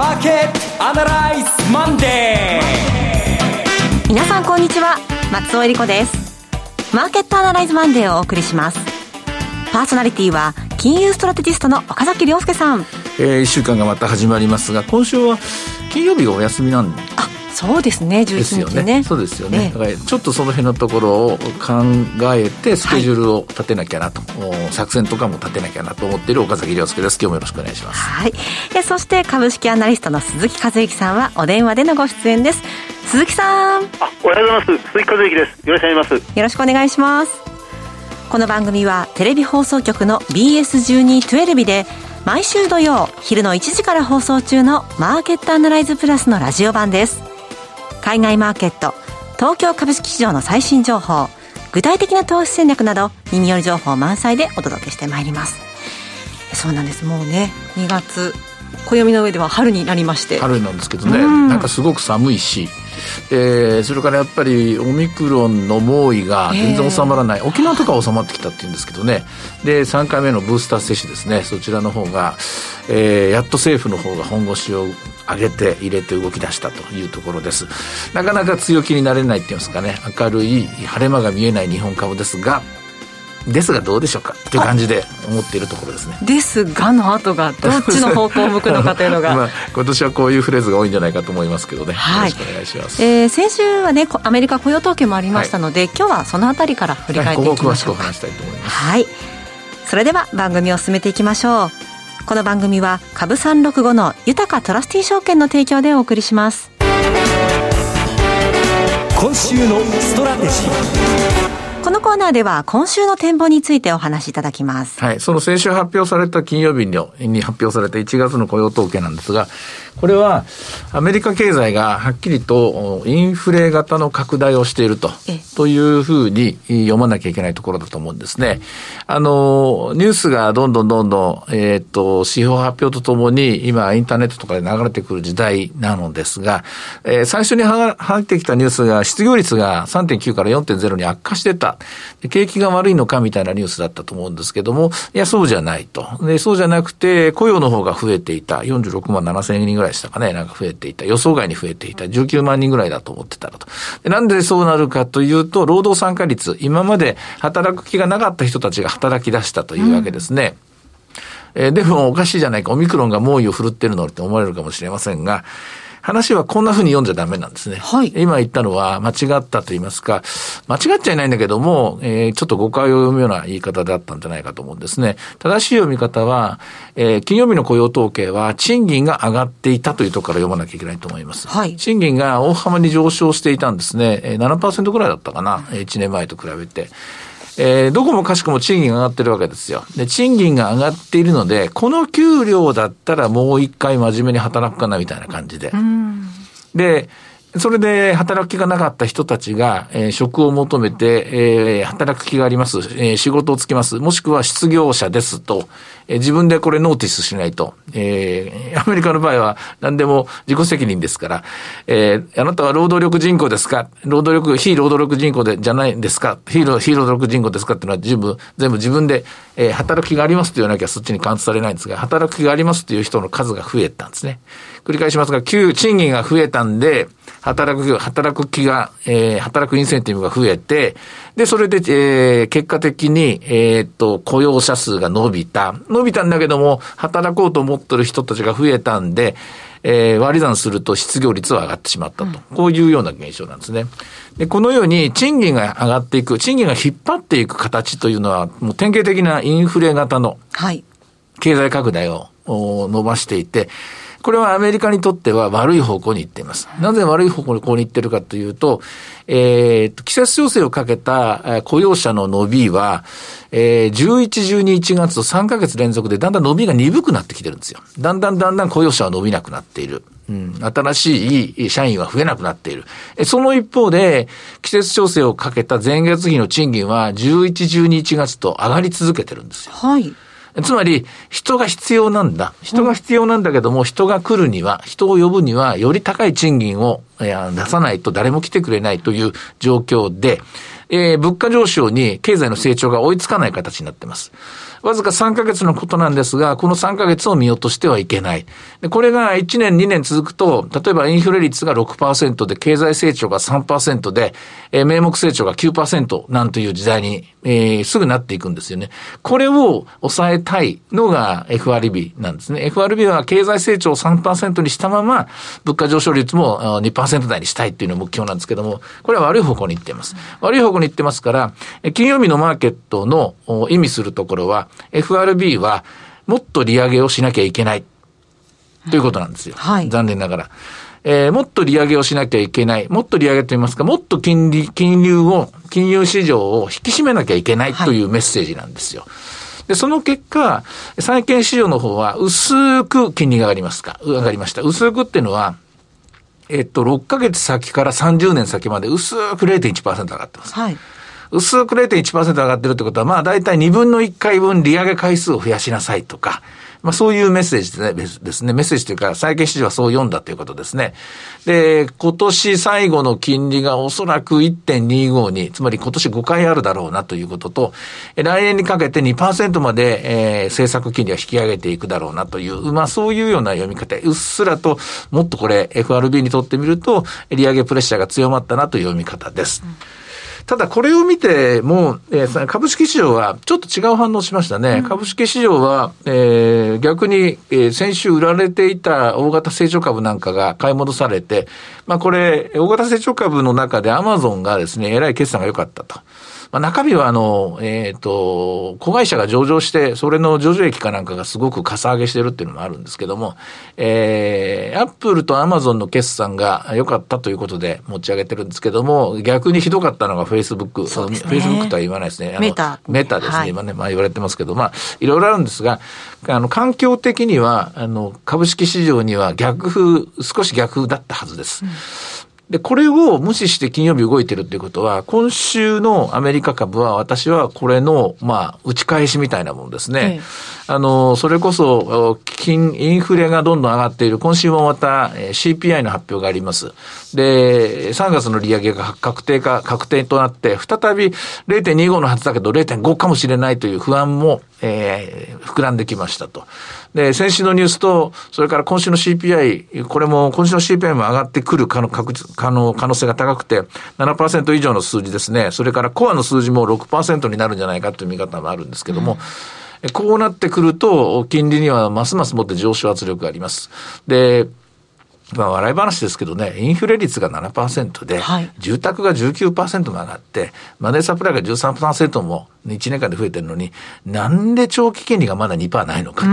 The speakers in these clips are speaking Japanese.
マーケットアナライズマンデー。皆さんこんにちは。松尾英里子です。マーケットアナライズマンデーをお送りします。パーソナリティは金融ストラテジストの岡崎良介さん。えー、1週間がまた始まりますが今週は金曜日がお休みなんあそうですね11日ね。ね。そうですよね、だからちょっとその辺のところを考えてスケジュールを立てなきゃなと、はい、作戦とかも立てなきゃなと思っている岡崎良介です。今日もよろしくお願いします。はい。でそして株式アナリストの鈴木和之さんはお電話でのご出演です。鈴木さん。あおはようございます。鈴木和之です。よろしくお願いします。よろしくお願いします。この番組はテレビ放送局の BS1212 で毎週土曜昼の1時から放送中のマーケットアナライズプラスのラジオ版です海外マーケット東京株式市場の最新情報具体的な投資戦略など耳寄り情報満載でお届けしてまいります。そうなんです。もうね2月暦の上では春になりまして。春なんですけどね、ん、なんかすごく寒いし。えー、それからやっぱりオミクロンの猛威が全然収まらない、えー、沖縄とか収まってきたっていうんですけどね。で3回目のブースター接種ですね。そちらの方が、えー、やっと政府の方が本腰を上げて入れて動き出したというところです。なかなか強気になれないっていうんですかね。明るい晴れ間が見えない日本株ですがですがどうでしょうか？という感じで思っているところですね。ですがの後がどっちの方向を向くのかというのが。まあ、今年はこういうフレーズが多いんじゃないかと思いますけどね、はい、よろしくお願いします、えー、先週はねアメリカ雇用統計もありましたので、はい、今日はそのあたりから振り返っていきましょうはい、詳しくお話したいと思います。はい。それでは番組を進めていきましょうこの番組は株365の豊かトラスティ証券の提供でお送りします今週のストラテジーこのコーナーでは今週の展望についてお話しいただきます。はい。その先週発表された金曜日に発表された1月の雇用統計なんですが、これはアメリカ経済がはっきりとインフレ型の拡大をしていると、というふうに読まなきゃいけないところだと思うんですね。あの、ニュースがどんどんどんどん、えっ、ー、と、指標発表とともに今インターネットとかで流れてくる時代なのですが、えー、最初に入ってきたニュースが失業率が3.9から4.0に悪化してた。景気が悪いのかみたいなニュースだったと思うんですけども、いや、そうじゃないと。で、そうじゃなくて、雇用の方が増えていた。46万7千人ぐらいでしたかね。なんか増えていた。予想外に増えていた。19万人ぐらいだと思ってたらと。でなんでそうなるかというと、労働参加率。今まで働く気がなかった人たちが働き出したというわけですね。うん、えー、でもおかしいじゃないか。オミクロンが猛威を振るってるのって思われるかもしれませんが、話はこんな風に読んじゃダメなんですね。はい。今言ったのは間違ったと言いますか、間違っちゃいないんだけども、えー、ちょっと誤解を読むような言い方だったんじゃないかと思うんですね。正しい読み方は、えー、金曜日の雇用統計は賃金が上がっていたというところから読まなきゃいけないと思います。はい。賃金が大幅に上昇していたんですね。えー、7%ぐらいだったかな。1年前と比べて。えー、どこもかしくも賃金が上がってるわけですよ。で、賃金が上がっているので、この給料だったらもう一回真面目に働くかなみたいな感じで。で、それで働く気がなかった人たちが、えー、職を求めて、えー、働く気があります、えー、仕事をつけます、もしくは失業者ですと、えー、自分でこれノーティスしないと、えー、アメリカの場合は何でも自己責任ですから、えー、あなたは労働力人口ですか？労働力、非労働力人口でじゃないんですか？非労非労働力人口ですかっていうのは全部、全部自分で、えー、働く気がありますと言わなきゃそっちにカウントされないんですが、働く気がありますという人の数が増えたんですね。繰り返しますが、給、賃金が増えたんで、働く、働く気が、えー、働くインセンティブが増えて、で、それで、えー、結果的に、えー、っと、雇用者数が伸びた。伸びたんだけども、働こうと思ってる人たちが増えたんで、えー、割り算すると失業率は上がってしまったと。こういうような現象なんですね。で、このように賃金が上がっていく、賃金が引っ張っていく形というのは、もう典型的なインフレ型の、経済拡大を伸ばしていて、これはアメリカにとっては悪い方向に行っています。なぜ悪い方向に行ってるかというと、えー、季節調整をかけた雇用者の伸びは、えー、11、12、1月と3ヶ月連続でだんだん伸びが鈍くなってきてるんですよ。だんだんだんだん雇用者は伸びなくなっている。うん、新しい社員は増えなくなっている。その一方で、季節調整をかけた前月比の賃金は11、12、1月と上がり続けてるんですよ。はい。つまり、人が必要なんだ。人が必要なんだけども、人が来るには、人を呼ぶには、より高い賃金を、出さないと誰も来てくれないという状況で、えー、物価上昇に経済の成長が追いつかない形になっています。わずか3ヶ月のことなんですが、この3ヶ月を見落としてはいけない。でこれが1年、2年続くと、例えばインフレ率が6%で、経済成長が3%で、えー、名目成長が9%なんという時代に、えー、すぐなっていくんですよね。これを抑えたいのが FRB なんですね。FRB は経済成長を3%にしたまま、物価上昇率も2%台にしたいっていうのが目標なんですけども、これは悪い方向に行っています。悪い方向に行ってますから、金曜日のマーケットの意味するところは、FRB はもっと利上げをしなきゃいけないということなんですよ。はい、残念ながら。えー、もっと利上げをしなきゃいけない。もっと利上げと言いますか、もっと金利、金融を、金融市場を引き締めなきゃいけないというメッセージなんですよ。はい、で、その結果、債券市場の方は薄く金利が上がりますか、上がりました。薄くっていうのは、えっと、6ヶ月先から30年先まで薄く0.1%上がってます。はい。薄く0.1%上がってるってことは、まあ大体2分の1回分利上げ回数を増やしなさいとか、まあそういうメッセージですね。メッセージというか、債券市場はそう読んだということですね。で、今年最後の金利がおそらく1.25に、つまり今年5回あるだろうなということと、来年にかけて2%まで、えー、政策金利は引き上げていくだろうなという、まあそういうような読み方。うっすらと、もっとこれ FRB にとってみると、利上げプレッシャーが強まったなという読み方です。うんただこれを見ても、えー、株式市場はちょっと違う反応しましたね。うん、株式市場は、えー、逆に、えー、先週売られていた大型成長株なんかが買い戻されて、まあこれ、大型成長株の中でアマゾンがですね、えらい決算が良かったと。まあ、中身はあの、えっ、ー、と、子会社が上場して、それの上場益かなんかがすごくかさ上げしてるっていうのもあるんですけども、えー、アップルとアマゾンの決算が良かったということで持ち上げてるんですけども、逆にひどかったのがフェイスブック。フェイスブックとは言わないですね。メタ。メタですね。はい、今ね、まあ言われてますけど、まあ、いろいろあるんですが、あの、環境的には、あの、株式市場には逆風、少し逆風だったはずです。うんで、これを無視して金曜日動いてるっていうことは、今週のアメリカ株は私はこれの、まあ、打ち返しみたいなものですね。ええ、あの、それこそ、金、インフレがどんどん上がっている。今週もまた CPI の発表があります。で、3月の利上げが確定か、確定となって、再び0.25のはずだけど0.5かもしれないという不安も、えー、膨らんできましたと。で、先週のニュースと、それから今週の CPI、これも今週の CPI も上がってくる可能可能可能性が高くて、7%以上の数字ですね。それからコアの数字も6%になるんじゃないかという見方もあるんですけども、うん、こうなってくると、金利にはますますもって上昇圧力があります。で、まあ、笑い話ですけどね、インフレ率が7%で、はい、住宅が19%も上がって、マネーサプライが13%も1年間で増えてるのに、なんで長期金利がまだ2%ないのか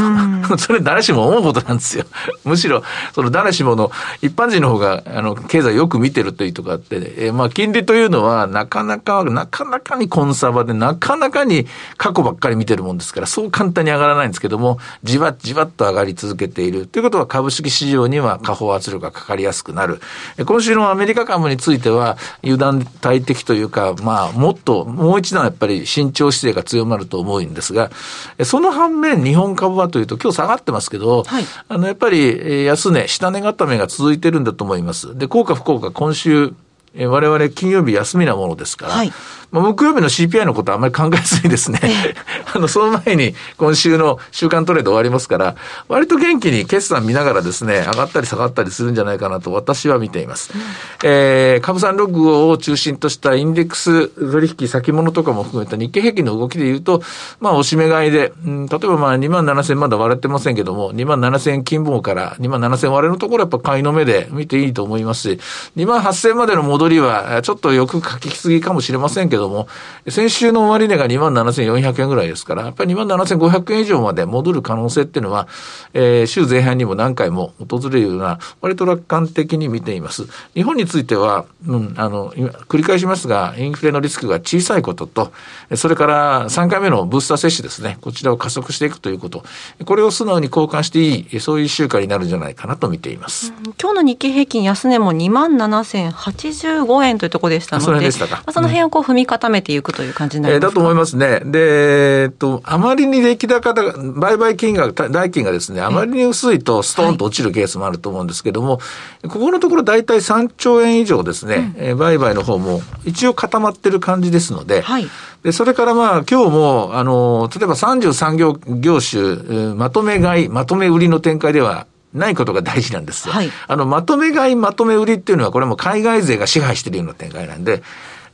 と。それ誰しも思うことなんですよ。むしろ、その誰しもの一般人の方が、あの、経済よく見てるというとこあって、えー、まあ、金利というのは、なかなか、なかなかにコンサバで、なかなかに過去ばっかり見てるもんですから、そう簡単に上がらないんですけども、じわじわっと上がり続けている。ということは、株式市場には下方圧力がかかりやすくなる。今週のアメリカ株については、油断大敵というか、まあ、もっと、もう一段やっぱり慎重姿勢が強まると思うんですが、その反面、日本株はというと、今日下がってますけど、はい、あの、やっぱり、安値、下値固めが続いてるんだと思います。で、効果不効果、今週、我々金曜日休みなものですから、はい、まあ、木曜日の CPI のことはあんまり考えずにですね、あの、その前に今週の週間トレード終わりますから、割と元気に決算見ながらですね、上がったり下がったりするんじゃないかなと私は見ています。うん、えー、株産ログを中心としたインデックス取引先物とかも含めた日経平均の動きで言うと、まあ、押し目買いで、うん、例えばまあ、2万7千まだ割れてませんけども、2万7千金棒から2万7千割れのところやっぱ買いの目で見ていいと思いますし、2万8千までの戻りりは、ちょっとよく書きすぎかもしれませんけども、先週の終値が27,400円ぐらいですから、やっぱり27,500円以上まで戻る可能性っていうのは、えー、週前半にも何回も訪れるような、割と楽観的に見ています。日本については、うん、あの、繰り返しますが、インフレのリスクが小さいことと、それから3回目のブースター接種ですね、こちらを加速していくということ、これを素直に交換していい、そういう週間になるんじゃないかなと見ています。今日の日経平均安値も27,080 115円というところでしたので、その辺まあ、その辺をこう踏み固めていくという感じになりますか、えー、だと思いますね。で、えっと、あまりに出来高が、売買金額、代金がですね、あまりに薄いとストーンと落ちるケースもあると思うんですけども、はい、ここのところ大体3兆円以上ですね、うん、売買の方も一応固まってる感じですので、はい、で、それからまあ今日も、あの、例えば33業業種、まとめ買い、まとめ売りの展開ではないことが大事なんですよ。はい、あの、まとめ買い、まとめ売りっていうのは、これも海外勢が支配しているような展開なんで、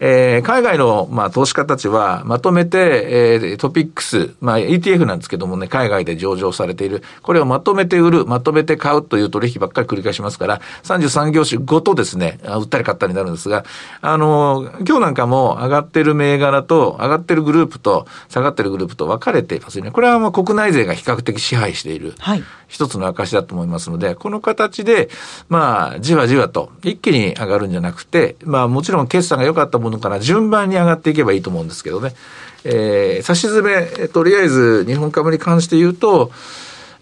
えー、海外の、まあ、投資家たちは、まとめて、えー、トピックス、まあ、ETF なんですけどもね、海外で上場されている、これをまとめて売る、まとめて買うという取引ばっかり繰り返しますから、33業種ごとですね、売ったり買ったりになるんですが、あの、今日なんかも上がってる銘柄と、上がってるグループと、下がってるグループと分かれていますよね。これはまあ国内勢が比較的支配している。はい。一つの証だと思いますので、この形で、まあ、じわじわと一気に上がるんじゃなくて、まあ、もちろん決算が良かったものから順番に上がっていけばいいと思うんですけどね。えー、差し詰め、とりあえず日本株に関して言うと、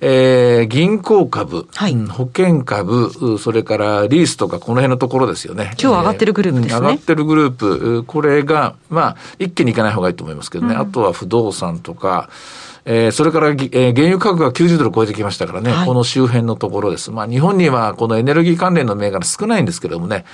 えー、銀行株、はい、保険株、それからリースとかこの辺のところですよね。今日上がってるグループですね。上がってるグループ、これが、まあ、一気にいかない方がいいと思いますけどね。うん、あとは不動産とか、えー、それから、えー、原油価格が90ドル超えてきましたからね、はい、この周辺のところです。まあ、日本にはこのエネルギー関連の銘柄少ないんですけどもね、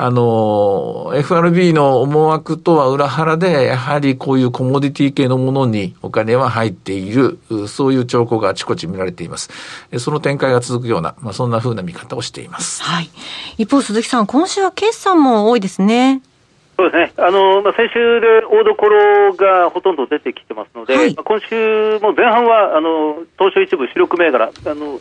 あの、FRB の思惑とは裏腹で、やはりこういうコモディティ系のものにお金は入っている、そういう兆候があちこち見られています。その展開が続くような、まあ、そんな風な見方をしています。はい。一方、鈴木さん、今週は決算も多いですね。そうですね。あの、まあ、先週で大所がほとんど出てきてますので、はい、まあ、今週も前半は、あの、東証一部主力銘柄、あの、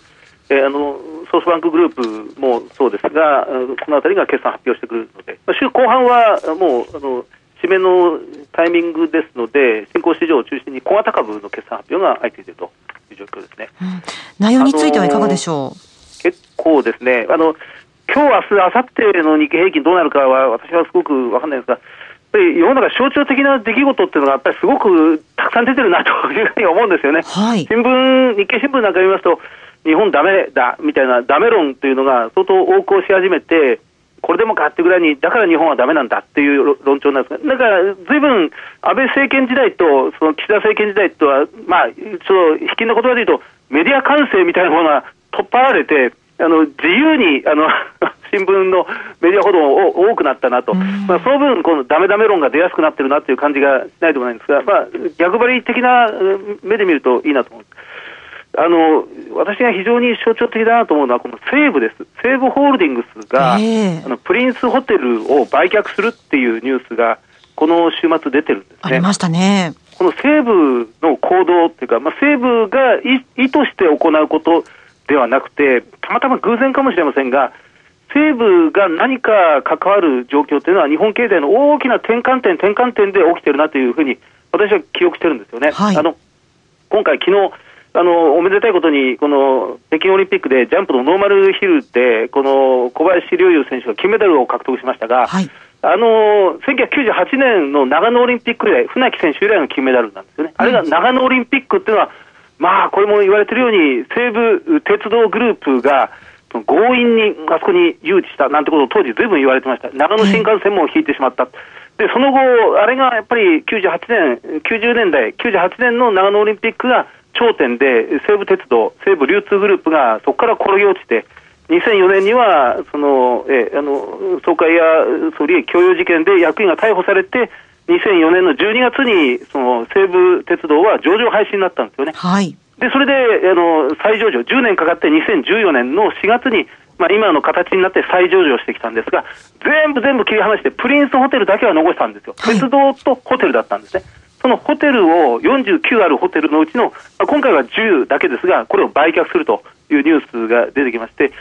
えー、あの、ソフトバンクグループもそうですが、このあたりが決算発表してくるので、まあ、週後半はもう、あの、締めのタイミングですので、新興市場を中心に小型株の決算発表が相次いでいるという状況ですね。うん、内容についてはいかがでしょう？結構ですね、あの、今日、明日、明後日の日経平均どうなるかは、私はすごく分かんないですが、やっぱり世の中象徴的な出来事っていうのが、やっぱりすごくたくさん出てるなというふうに思うんですよね。はい、新聞、日経新聞なんか見ますと、日本ダメだみたいなダメ論というのが相当横行し始めて、これでもかってぐらいに、だから日本はダメなんだっていう論調なんですが、だからずいぶん安倍政権時代とその岸田政権時代とは、まあ、ちょっと引きの言葉で言うと、メディア管制みたいなものが取っ払われて、あの自由にあの 新聞のメディア報道も多くなったなと、まあ、その分、このダメダメ論が出やすくなってるなという感じがしないでもないんですが、まあ、逆張り的な目で見るといいなと思う。あの私が非常に象徴的だなと思うのは、この西武です、西武ホールディングスが、えー、あのプリンスホテルを売却するっていうニュースが、この週末出てるんですね。ありましたね。この西武の行動っていうか、まあ、西武が意図して行うことではなくて、たまたま偶然かもしれませんが、西部が何か関わる状況というのは、日本経済の大きな転換点、転換点で起きてるなというふうに、私は記憶してるんですよね。はい、あの今回、昨日あのおめでたいことに、この北京オリンピックでジャンプのノーマルヒルで、この小林陵侑選手が金メダルを獲得しましたが、はい、あの1998年の長野オリンピック以来、船木選手以来の金メダルなんですよね。あれが長野オリンピックっていうのは、まあ、これも言われてるように、西武鉄道グループが、強引にあそこに誘致したなんてことを当時ずいぶん言われてました。長野新幹線も引いてしまった。で、その後、あれがやっぱり98年、90年代、98年の長野オリンピックが頂点で、西武鉄道、西武流通グループがそこから転げ落ちて、2004年には、その、え、あの、総会や総理益供与事件で役員が逮捕されて、2004年の12月に、その西武鉄道は上場廃止になったんですよね。はい。で、それで、あの、再上場、10年かかって2014年の4月に、まあ、今の形になって再上場してきたんですが、全部全部切り離して、プリンスホテルだけは残したんですよ。はい、鉄道とホテルだったんですね。そのホテルを49あるホテルのうちの、まあ、今回は10だけですが、これを売却するというニュースが出てきまして、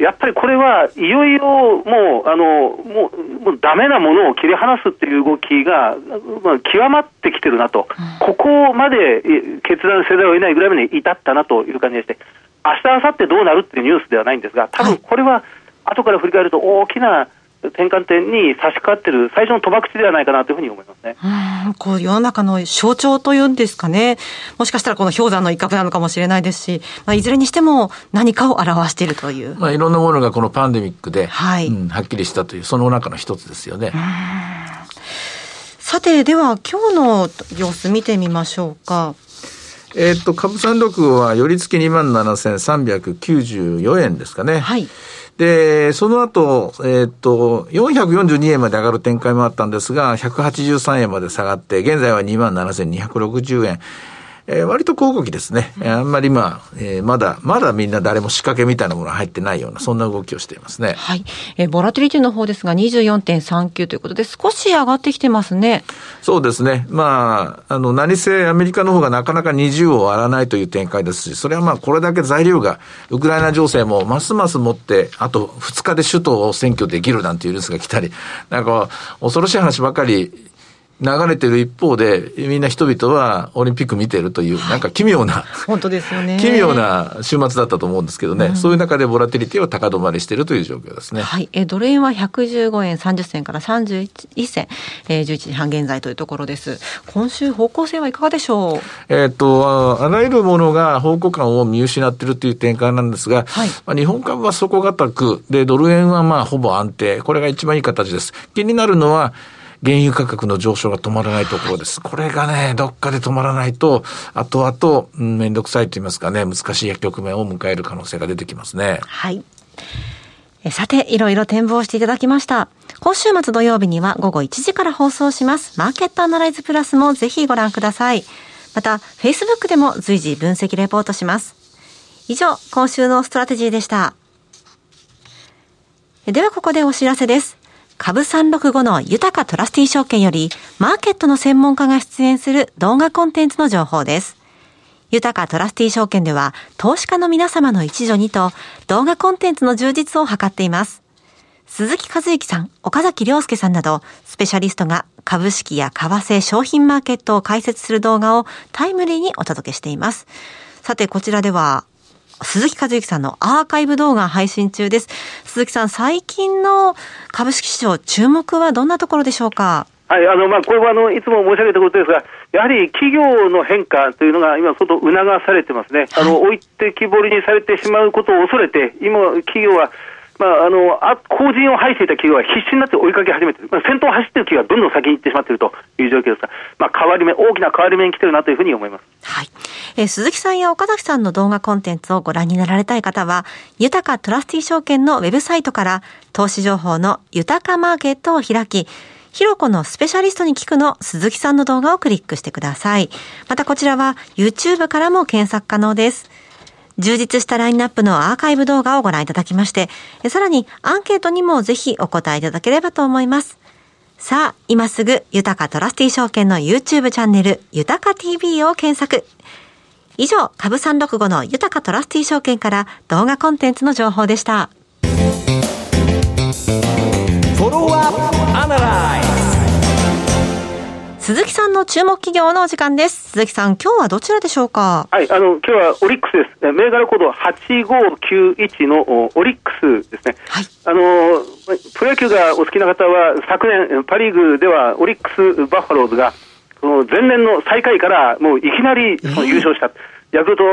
やっぱりこれはいよいよもう、あの、もう、もうダメなものを切り離すっていう動きが、まあ、極まってきてるなと、ここまで決断せざるを得ないぐらいまで至ったなという感じがして、明日、明後日どうなるっていうニュースではないんですが、多分これは後から振り返ると大きな転換点に差し掛かっている最初の賭博地ではないかなというふうに思いますね。うんこう世の中の象徴というんですかね、もしかしたらこの氷山の一角なのかもしれないですし、まあ、いずれにしても何かを表しているという。まあ、いろんなものがこのパンデミックで、はいうん、はっきりしたという、その中の一つですよね。さて、では今日の様子見てみましょうか。えっと、株三六は、寄り付き2万7394円ですかね。はい。で、その後、えっ、と、442円まで上がる展開もあったんですが、183円まで下がって、現在は27,260円。えー、割と高動きですね。あんまりまあ、えー、まだ、まだみんな誰も仕掛けみたいなものが入ってないような、そんな動きをしていますね。はい。えー、ボラティリティの方ですが、24.39ということで、少し上がってきてますね。そうですね。まあ、あの、何せアメリカの方がなかなか20を割らないという展開ですし、それはまあ、これだけ材料が、ウクライナ情勢もますます持って、あと2日で首都を選挙できるなんていうニュースが来たり、なんか、恐ろしい話ばかり流れてる一方で、みんな人々はオリンピック見てるという、なんか奇妙な、本当ですよね。奇妙な週末だったと思うんですけどね、うん、そういう中でボラティリティは高止まりしているという状況ですね。はい。え、ドル円は115円30銭から31銭、えー、11時半現在というところです。今週方向性はいかがでしょう？えっと、あらゆるものが方向感を見失っているという展開なんですが、はい、まあ、日本株は底堅く、で、ドル円はまあほぼ安定。これが一番いい形です。気になるのは、原油価格の上昇が止まらないところです。これがね、どっかで止まらないと、後々、うん、めんどくさいと言いますかね、難しい局面を迎える可能性が出てきますね。はい。さて、いろいろ展望していただきました。今週末土曜日には午後1時から放送します。マーケットアナライズプラスもぜひご覧ください。また、Facebook でも随時分析レポートします。以上、今週のストラテジーでした。ではここでお知らせです。株365の豊かトラスティー証券より、マーケットの専門家が出演する動画コンテンツの情報です。豊かトラスティー証券では、投資家の皆様の一助にと、動画コンテンツの充実を図っています。鈴木和之さん、岡崎良介さんなど、スペシャリストが株式や為替商品マーケットを解説する動画をタイムリーにお届けしています。さて、こちらでは、鈴木和之さんのアーカイブ動画配信中です。鈴木さん、最近の株式市場、注目はどんなところでしょうか？はい、あの、まあ、これは、あの、いつも申し上げたことですが、やはり企業の変化というのが今、相当促されてますね。あの、置いてきぼりにされてしまうことを恐れて、今、企業は、まあ、あの、あ、後陣を排していた企業は必死になって追いかけ始めてる。まあ、先頭を走っている企業はどんどん先に行ってしまっているという状況ですが、まあ、変わり目、大きな変わり目に来てるなというふうに思います。えー、鈴木さんや岡崎さんの動画コンテンツをご覧になられたい方は、豊かトラスティ証券のウェブサイトから、投資情報の豊かマーケットを開き、ひろこのスペシャリストに聞くの鈴木さんの動画をクリックしてください。またこちらは YouTube からも検索可能です。充実したラインナップのアーカイブ動画をご覧いただきまして、さらにアンケートにもぜひお答えいただければと思います。さあ、今すぐ、豊かトラスティ証券の YouTube チャンネル、豊か TV を検索。以上、株365の豊かトラスティ証券から動画コンテンツの情報でした。鈴木さんの注目企業のお時間です。鈴木さん、今日はどちらでしょうか？はい、あの、今日はオリックスです。銘柄コード8591のオリックスですね。はい。あの、プロ野球がお好きな方は、昨年、パリーグではオリックスバファローズが、その前年の最下位からもういきなりその優勝した。えー、ヤクルト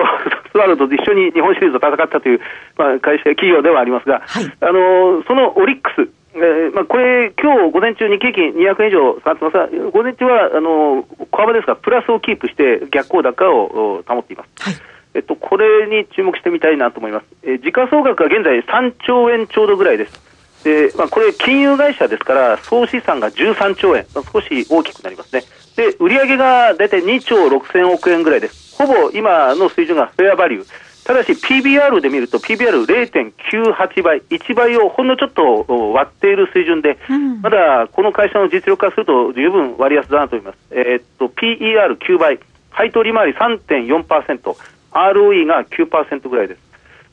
ス ワローズと一緒に日本シリーズを戦ったという、まあ、会社、企業ではありますが、はい、あの、そのオリックス、えーまあ、これ、今日午前中、日経平均200円以上下がってますが、午前中はあの小幅ですが、プラスをキープして逆行高を保っています。はいえっと、これに注目してみたいなと思います。えー、時価総額は現在3兆円ちょうどぐらいです。で、まあ、これ、金融会社ですから、総資産が13兆円、まあ、少し大きくなりますね。で、売上が大体2兆6000億円ぐらいです。ほぼ今の水準がフェアバリュー。ただし PBR で見ると PBR0.98 倍、1倍をほんのちょっと割っている水準で、うん、まだこの会社の実力化すると十分割安だなと思います。えー、っと、PER9 倍、配当利回り3.4%、ROE が9%ぐらいです。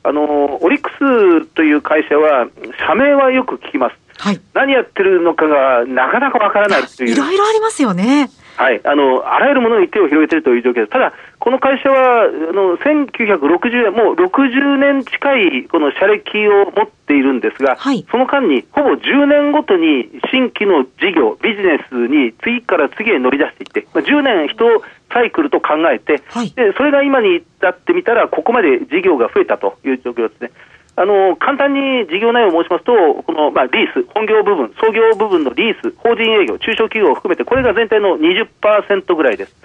あの、オリックスという会社は、社名はよく聞きます。はい、何やってるのかがなかなかわからないという。いろいろありますよね。はい、あのあらゆるものに手を広げているという状況です、ただ、この会社はあの1960年、もう60年近いこの社歴を持っているんですが、はい、その間にほぼ10年ごとに新規の事業、ビジネスに次から次へ乗り出していって、まあ、10年、人サイクルと考えて、はい、でそれが今に至ってみたら、ここまで事業が増えたという状況ですね。あの簡単に事業内容を申しますと、この、まあ、リース、本業部分、創業部分のリース、法人営業、中小企業を含めて、これが全体の20%ぐらいです。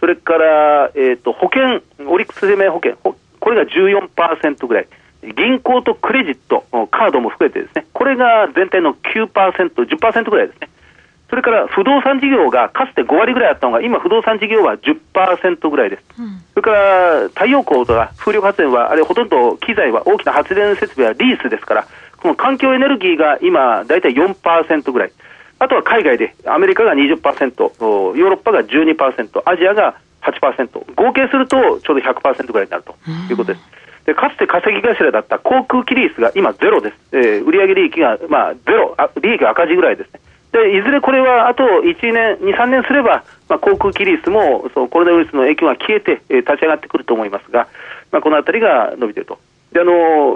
それから、えーと、保険、オリックス生命保険、これが14%ぐらい。銀行とクレジット、カードも含めてですね、これが全体の9%、10%ぐらいですね。それから不動産事業がかつて5割ぐらいあったのが、今、不動産事業は10%ぐらいです。うん、それから太陽光とか風力発電は、あれほとんど機材は大きな発電設備はリースですから、この環境エネルギーが今、大体4%ぐらい。あとは海外で、アメリカが20%、ヨーロッパが12%、アジアが8%、合計するとちょうど100%ぐらいになるということです。でかつて稼ぎ頭だった航空機リースが今ゼロです。えー、売上利益が、まあ、ゼロあ、利益赤字ぐらいですね。でいずれこれはあと1年、2、3年すれば、まあ、航空機リースもそのコロナウイルスの影響が消えて、えー、立ち上がってくると思いますが、まあ、このあたりが伸びていると。であの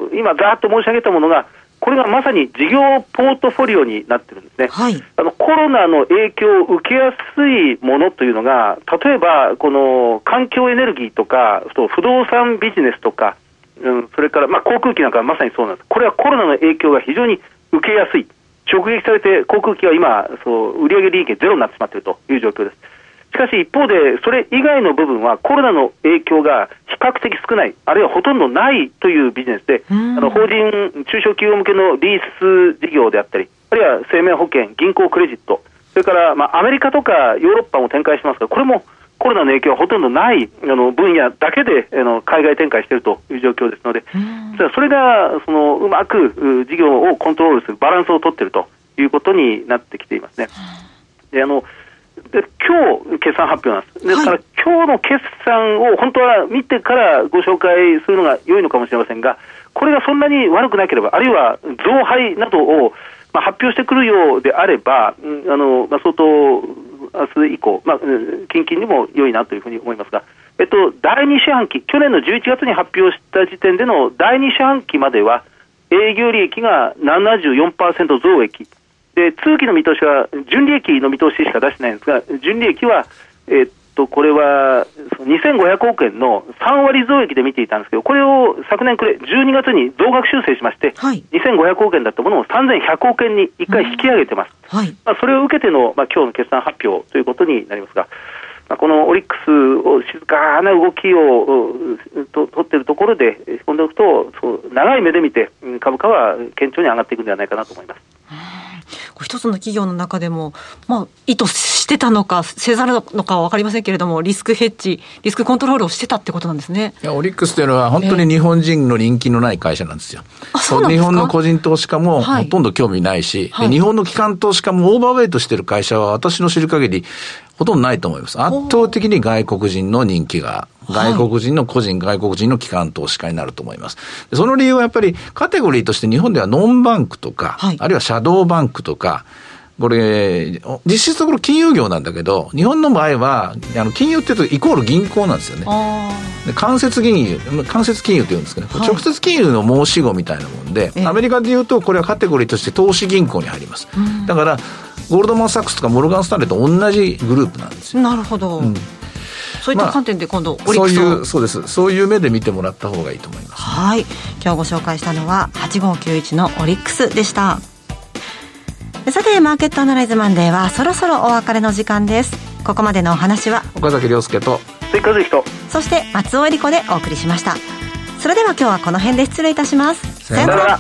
ー、今、ざーっと申し上げたものが、これがまさに事業ポートフォリオになってるんですね、はい、あのコロナの影響を受けやすいものというのが、例えばこの環境エネルギーとか、不動産ビジネスとか、うん、それからまあ航空機なんかはまさにそうなんです、これはコロナの影響が非常に受けやすい。直撃されて航空機は今、そう売上利益ゼロになってしまっているという状況です。しかし一方で、それ以外の部分はコロナの影響が比較的少ない、あるいはほとんどないというビジネスで、あの法人、中小企業向けのリース事業であったり、あるいは生命保険、銀行クレジット、それから、まあ、アメリカとかヨーロッパも展開してますが、これもコロナの影響はほとんどないあの分野だけであの海外展開しているという状況ですので、それがそのうまく事業をコントロールするバランスを取っているということになってきていますね。であので今日決算発表なんです。ですから、はい、今日の決算を本当は見てからご紹介するのが良いのかもしれませんが、これがそんなに悪くなければ、あるいは増配などをまあ、発表してくるようであれば、うん、あのまあ、相当、明日以降、まあ、近々にも良いなというふうに思いますが、えっと、第2四半期、去年の11月に発表した時点での第2四半期までは、営業利益が74%増益、で通期の見通しは、純利益の見通ししか出してないんですが、純利益は、えっと、これは2500億円の3割増益で見ていたんですけど、これを昨年暮れ、12月に増額修正しまして、はい、2500億円だったものを3100億円に1回引き上げてます。はい、まあ、それを受けての、まあ、今日の決算発表ということになりますが、まあ、このオリックスを静かな動きをと取っているところで仕込んでおくと、そう長い目で見て、株価は堅調に上がっていくんではないかなと思います。一つの企業の中でも、まあ、意図してたのか、せざるのかは分かりませんけれども、リスクヘッジ、リスクコントロールをしてたってことなんですねいやオリックスというのは、本当に日本人の人気のない会社なんですよ。えー、日本の個人投資家もほとんど興味ないし、はい、日本の機関投資家もオーバーウェイトしてる会社は、私の知る限り、ほとんどないと思います。圧倒的に外国人の人気が、外国人の個人、外国人の機関投資家になると思います。その理由はやっぱりカテゴリーとして日本ではノンバンクとか、はい、あるいはシャドーバンクとか、これ、実質ところ金融業なんだけど、日本の場合は、あの金融って言うとイコール銀行なんですよね。で間接金融、間接金融って言うんですけど、はい、直接金融の申し子みたいなもんで、アメリカで言うと、これはカテゴリーとして投資銀行に入ります。だから、ゴールドマン・サックスとかモルガン・スタンレーと同じグループなんですよ。なるほど。うんそういった観点で今度、まあ、そういうそうです。そういう目で見てもらった方がいいと思います、はい。今日ご紹介したのは8591のオリックスでした。さてマーケットアナライズマンデーはそろそろお別れの時間です。ここまでのお話は岡崎亮介と追加人そして松尾恵理子でお送りしました。それでは今日はこの辺で失礼いたします。さよなら。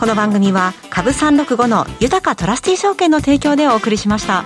この番組は株365の豊かトラスティ証券の提供でお送りしました。